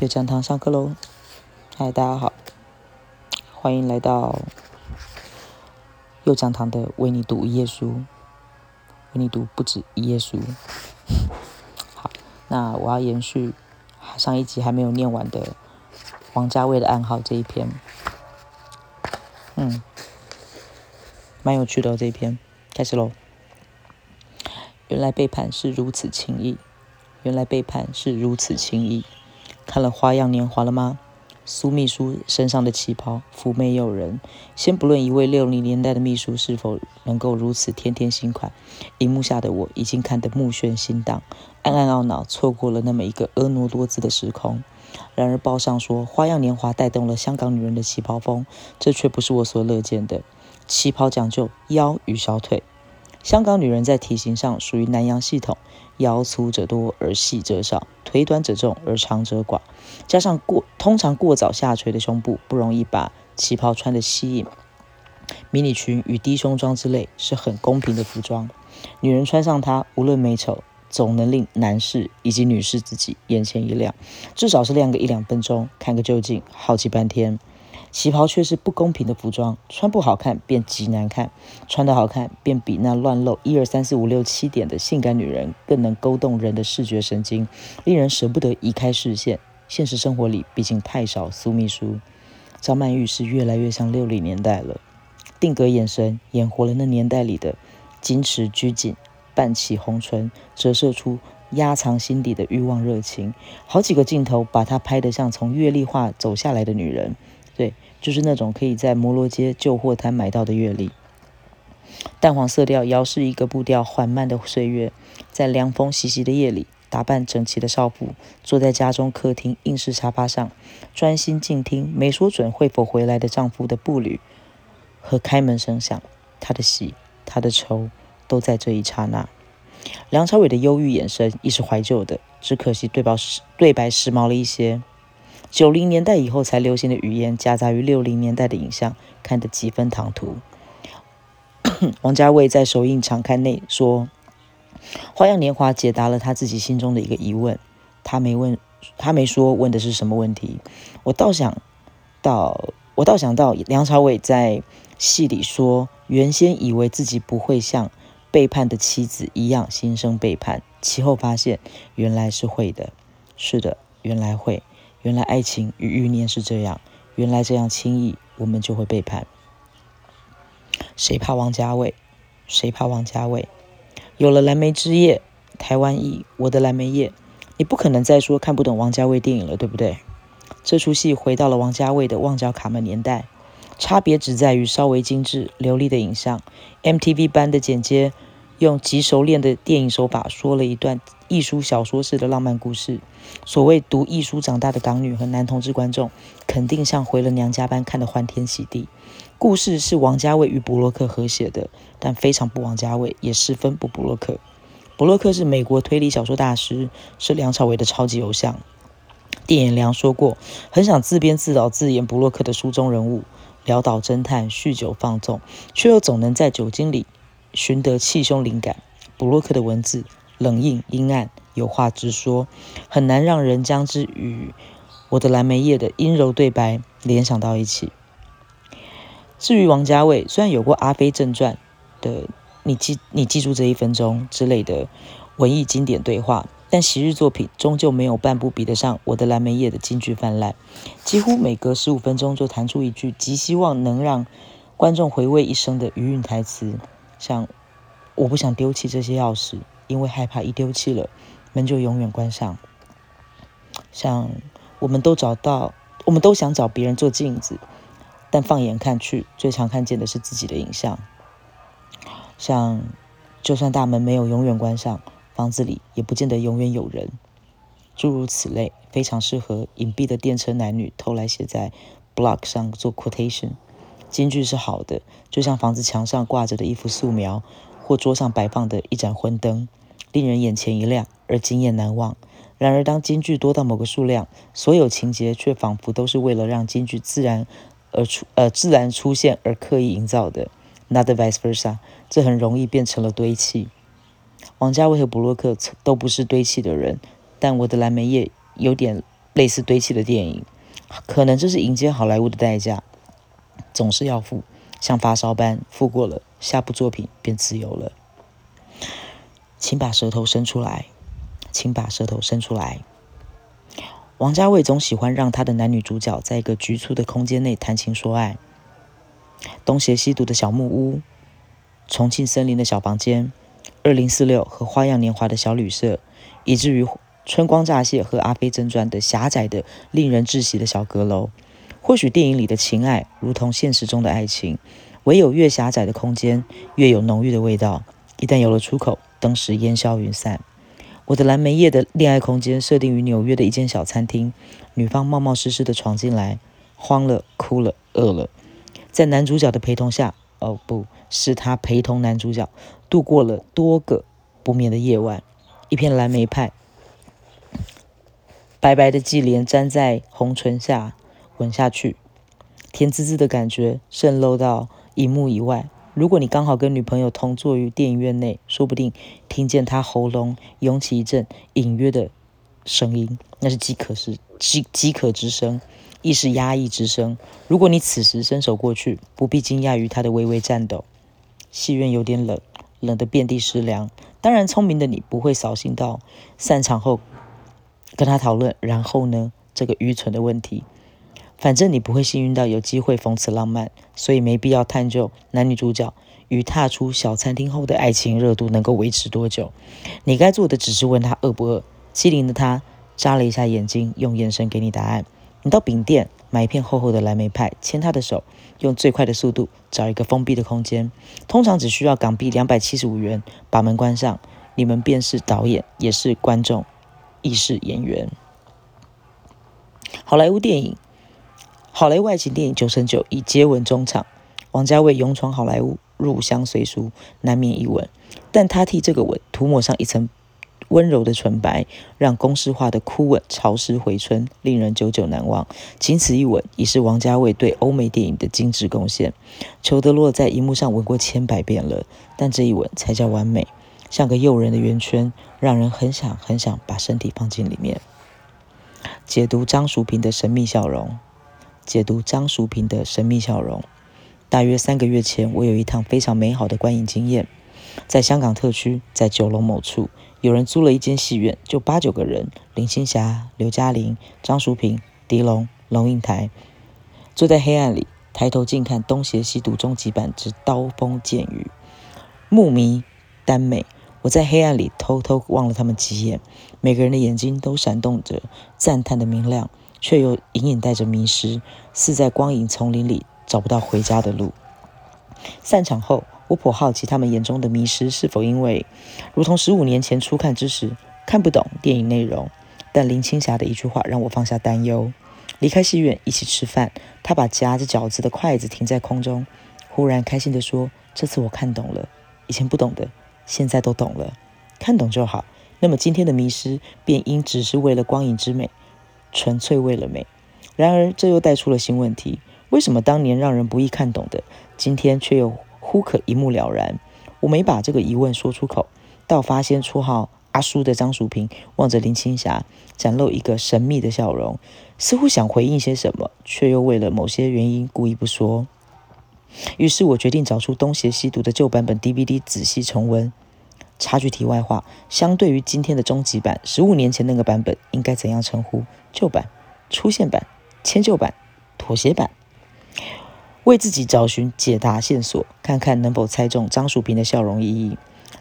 有讲堂上课喽！嗨，大家好，欢迎来到右讲堂的为你读一页书，为你读不止一页书。好，那我要延续上一集还没有念完的王家卫的暗号这一篇。嗯，蛮有趣的这一篇，开始喽。原来背叛是如此轻易，原来背叛是如此轻易。看了《花样年华》了吗？苏秘书身上的旗袍妩媚诱人。先不论一位六零年代的秘书是否能够如此天天新款，荧幕下的我已经看得目眩心荡，暗暗懊恼错过了那么一个婀娜多姿的时空。然而报上说《花样年华》带动了香港女人的旗袍风，这却不是我所乐见的。旗袍讲究腰与小腿。香港女人在体型上属于南洋系统，腰粗者多而细者少，腿短者重而长者寡，加上过通常过早下垂的胸部，不容易把旗袍穿得吸引。迷你裙与低胸装之类是很公平的服装，女人穿上它，无论美丑，总能令男士以及女士自己眼前一亮，至少是亮个一两分钟，看个究竟，好奇半天。旗袍却是不公平的服装，穿不好看便极难看，穿得好看便比那乱露一二三四五六七点的性感女人更能勾动人的视觉神经，令人舍不得移开视线。现实生活里毕竟太少苏秘书，张曼玉是越来越像六零年代了，定格眼神演活了那年代里的矜持拘谨，半起红唇折射出压藏心底的欲望热情，好几个镜头把她拍得像从阅历化走下来的女人。对，就是那种可以在摩罗街旧货摊买到的阅历。淡黄色调摇是一个步调缓慢的岁月，在凉风习习的夜里，打扮整齐的少妇坐在家中客厅硬式沙发上，专心静听没说准会否回来的丈夫的步履和开门声响。她的喜，她的愁，都在这一刹那。梁朝伟的忧郁眼神亦是怀旧的，只可惜对白时对白时髦了一些。九零年代以后才流行的语言，夹杂于六零年代的影像，看得几分唐突。王家卫在首映场刊内说：“《花样年华》解答了他自己心中的一个疑问。他没问，他没说问的是什么问题。我倒想到，我倒想到梁朝伟在戏里说，原先以为自己不会像背叛的妻子一样心生背叛，其后发现原来是会的。是的，原来会。”原来爱情与欲念是这样，原来这样轻易我们就会背叛。谁怕王家卫？谁怕王家卫？有了《蓝莓之夜》，台湾译《我的蓝莓夜》，你不可能再说看不懂王家卫电影了，对不对？这出戏回到了王家卫的旺角卡门年代，差别只在于稍微精致流利的影像，MTV 般的剪接。用极熟练的电影手法说了一段艺术小说式的浪漫故事。所谓读艺书长大的港女和男同志观众，肯定像回了娘家般看得欢天喜地。故事是王家卫与布洛克合写的，但非常不王家卫，也十分不布洛克。布洛克是美国推理小说大师，是梁朝伟的超级偶像。电影梁说过，很想自编自导自演布洛克的书中人物，潦倒侦探，酗酒放纵，却又总能在酒精里。寻得气胸灵感，布洛克的文字冷硬阴暗，有话直说，很难让人将之与我的蓝莓叶的阴柔对白联想到一起。至于王家卫，虽然有过《阿飞正传》的“你记你记住这一分钟”之类的文艺经典对话，但昔日作品终究没有半部比得上我的蓝莓叶的金句泛滥，几乎每隔十五分钟就弹出一句极希望能让观众回味一生的余韵台词。像我不想丢弃这些钥匙，因为害怕一丢弃了，门就永远关上。像我们都找到，我们都想找别人做镜子，但放眼看去，最常看见的是自己的影像。像就算大门没有永远关上，房子里也不见得永远有人。诸如此类，非常适合隐蔽的电车男女偷来写在 block 上做 quotation。京剧是好的，就像房子墙上挂着的一幅素描，或桌上摆放的一盏昏灯，令人眼前一亮而惊艳难忘。然而，当京剧多到某个数量，所有情节却仿佛都是为了让京剧自然而出呃自然出现而刻意营造的，not vice versa，这很容易变成了堆砌。王家卫和布洛克都不是堆砌的人，但我的蓝莓叶有点类似堆砌的电影，可能这是迎接好莱坞的代价，总是要付，像发烧般付过了，下部作品便自由了。请把舌头伸出来，请把舌头伸出来。王家卫总喜欢让他的男女主角在一个局促的空间内谈情说爱。东邪西毒的小木屋，重庆森林的小房间，二零四六和花样年华的小旅社，以至于春光乍泄和阿飞正传的狭窄的、令人窒息的小阁楼。或许电影里的情爱如同现实中的爱情，唯有越狭窄的空间，越有浓郁的味道。一旦有了出口，登时烟消云散。我的蓝莓叶的恋爱空间设定于纽约的一间小餐厅，女方冒冒失失的闯进来，慌了、哭了、饿了，在男主角的陪同下，哦，不是他陪同男主角，度过了多个不眠的夜晚。一片蓝莓派，白白的季莲粘在红唇下，吻下去，甜滋滋的感觉渗漏到荧幕以外。如果你刚好跟女朋友同坐于电影院内，说不定听见她喉咙涌起一阵隐约的声音，那是饥渴是饥饥渴之声，亦是压抑之声。如果你此时伸手过去，不必惊讶于她的微微颤抖。戏院有点冷，冷得遍地湿凉。当然，聪明的你不会扫兴到散场后跟他讨论，然后呢这个愚蠢的问题。反正你不会幸运到有机会逢此浪漫，所以没必要探究男女主角与踏出小餐厅后的爱情热度能够维持多久。你该做的只是问他饿不饿。机灵的他眨了一下眼睛，用眼神给你答案。你到饼店买一片厚厚的蓝莓派，牵他的手，用最快的速度找一个封闭的空间，通常只需要港币两百七十五元，把门关上，你们便是导演，也是观众，亦是演员。好莱坞电影。好莱坞爱情电影九成九以接吻中场，王家卫勇闯好莱坞，入乡随俗，难免一吻。但他替这个吻涂抹上一层温柔的纯白，让公式化的枯吻潮湿回春，令人久久难忘。仅此一吻，已是王家卫对欧美电影的精致贡献。裘德洛在荧幕上吻过千百遍了，但这一吻才叫完美，像个诱人的圆圈，让人很想很想把身体放进里面。解读张淑平的神秘笑容。解读张淑平的神秘笑容。大约三个月前，我有一趟非常美好的观影经验，在香港特区，在九龙某处，有人租了一间戏院，就八九个人：林青霞、刘嘉玲、张淑平、狄龙、龙应台，坐在黑暗里，抬头静看《东邪西毒》终极版之刀锋剑雨，目迷丹美。我在黑暗里偷偷望了他们几眼，每个人的眼睛都闪动着赞叹的明亮。却又隐隐带着迷失，似在光影丛林里找不到回家的路。散场后，我颇好奇他们眼中的迷失是否因为，如同十五年前初看之时看不懂电影内容。但林青霞的一句话让我放下担忧。离开戏院，一起吃饭，她把夹着饺子的筷子停在空中，忽然开心地说：“这次我看懂了，以前不懂的，现在都懂了。看懂就好。那么今天的迷失，便应只是为了光影之美。”纯粹为了美，然而这又带出了新问题：为什么当年让人不易看懂的，今天却又忽可一目了然？我没把这个疑问说出口，倒发现绰号阿叔的张淑平望着林青霞，展露一个神秘的笑容，似乎想回应些什么，却又为了某些原因故意不说。于是我决定找出《东邪西毒》的旧版本 DVD，仔细重温。插句题外话，相对于今天的终极版，十五年前那个版本应该怎样称呼？旧版、出现版、迁就版、妥协版？为自己找寻解答线索，看看能否猜中张淑平的笑容意义。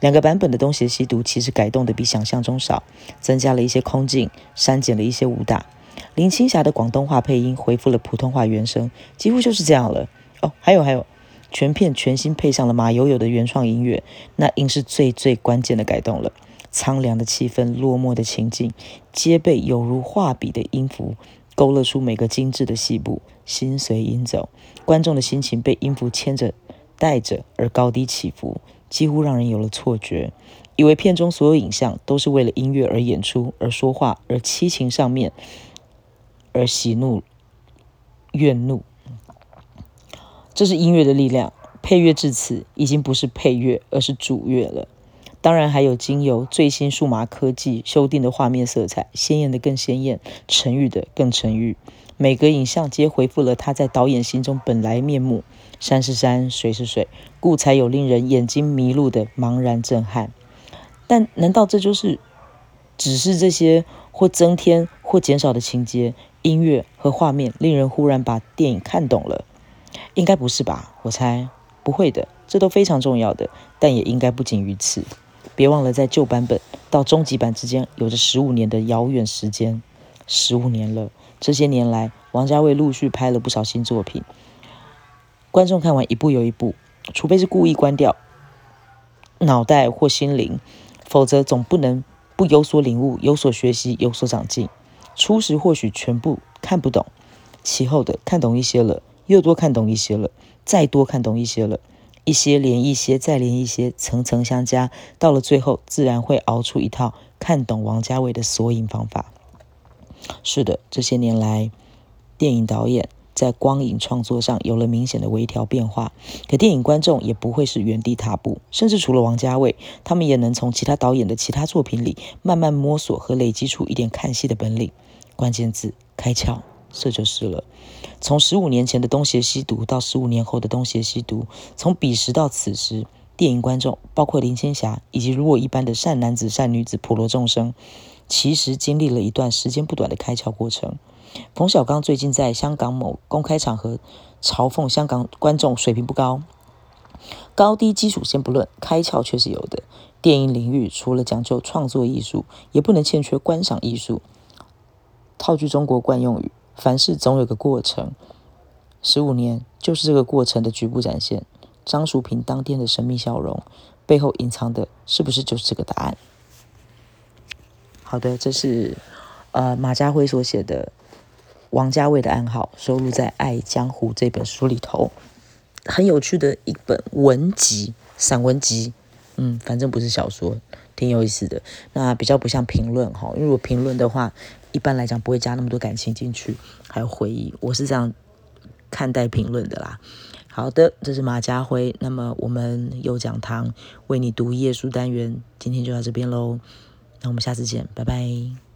两个版本的《东邪西毒》其实改动的比想象中少，增加了一些空镜，删减了一些武打。林青霞的广东话配音恢复了普通话原声，几乎就是这样了。哦，还有还有。全片全新配上了马友友的原创音乐，那应是最最关键的改动了。苍凉的气氛，落寞的情境，皆被有如画笔的音符勾勒出每个精致的细部，心随音走，观众的心情被音符牵着、带着而高低起伏，几乎让人有了错觉，以为片中所有影像都是为了音乐而演出、而说话、而七情上面、而喜怒怨怒。这是音乐的力量，配乐至此已经不是配乐，而是主乐了。当然还有经由最新数码科技修订的画面色彩，鲜艳的更鲜艳，沉郁的更沉郁。每个影像皆回复了他在导演心中本来面目。山是山，水是水，故才有令人眼睛迷路的茫然震撼。但难道这就是只是这些或增添或减少的情节、音乐和画面，令人忽然把电影看懂了？应该不是吧？我猜不会的，这都非常重要的，但也应该不仅于此。别忘了，在旧版本到终极版之间，有着十五年的遥远时间。十五年了，这些年来，王家卫陆续拍了不少新作品。观众看完一部又一部，除非是故意关掉脑袋或心灵，否则总不能不有所领悟、有所学习、有所长进。初时或许全部看不懂，其后的看懂一些了，又多看懂一些了，再多看懂一些了，一些连一些，再连一些，层层相加，到了最后，自然会熬出一套看懂王家卫的索引方法。是的，这些年来，电影导演。在光影创作上有了明显的微调变化，可电影观众也不会是原地踏步，甚至除了王家卫，他们也能从其他导演的其他作品里慢慢摸索和累积出一点看戏的本领。关键字开窍，这就是了。从十五年前的东邪西毒到十五年后的东邪西毒，从彼时到此时，电影观众，包括林青霞以及如我一般的善男子善女子普罗众生，其实经历了一段时间不短的开窍过程。冯小刚最近在香港某公开场合嘲讽香港观众水平不高，高低基础先不论，开窍却是有的。电影领域除了讲究创作艺术，也不能欠缺观赏艺术。套句中国惯用语，凡事总有个过程。十五年就是这个过程的局部展现。张淑平当天的神秘笑容背后隐藏的，是不是就是这个答案？好的，这是呃马家辉所写的。王家卫的暗号收录在《爱江湖》这本书里头，很有趣的一本文集、散文集。嗯，反正不是小说，挺有意思的。那比较不像评论哈，因为我评论的话，一般来讲不会加那么多感情进去，还有回忆。我是这样看待评论的啦。好的，这是马家辉。那么我们有讲堂为你读页书单元，今天就到这边喽。那我们下次见，拜拜。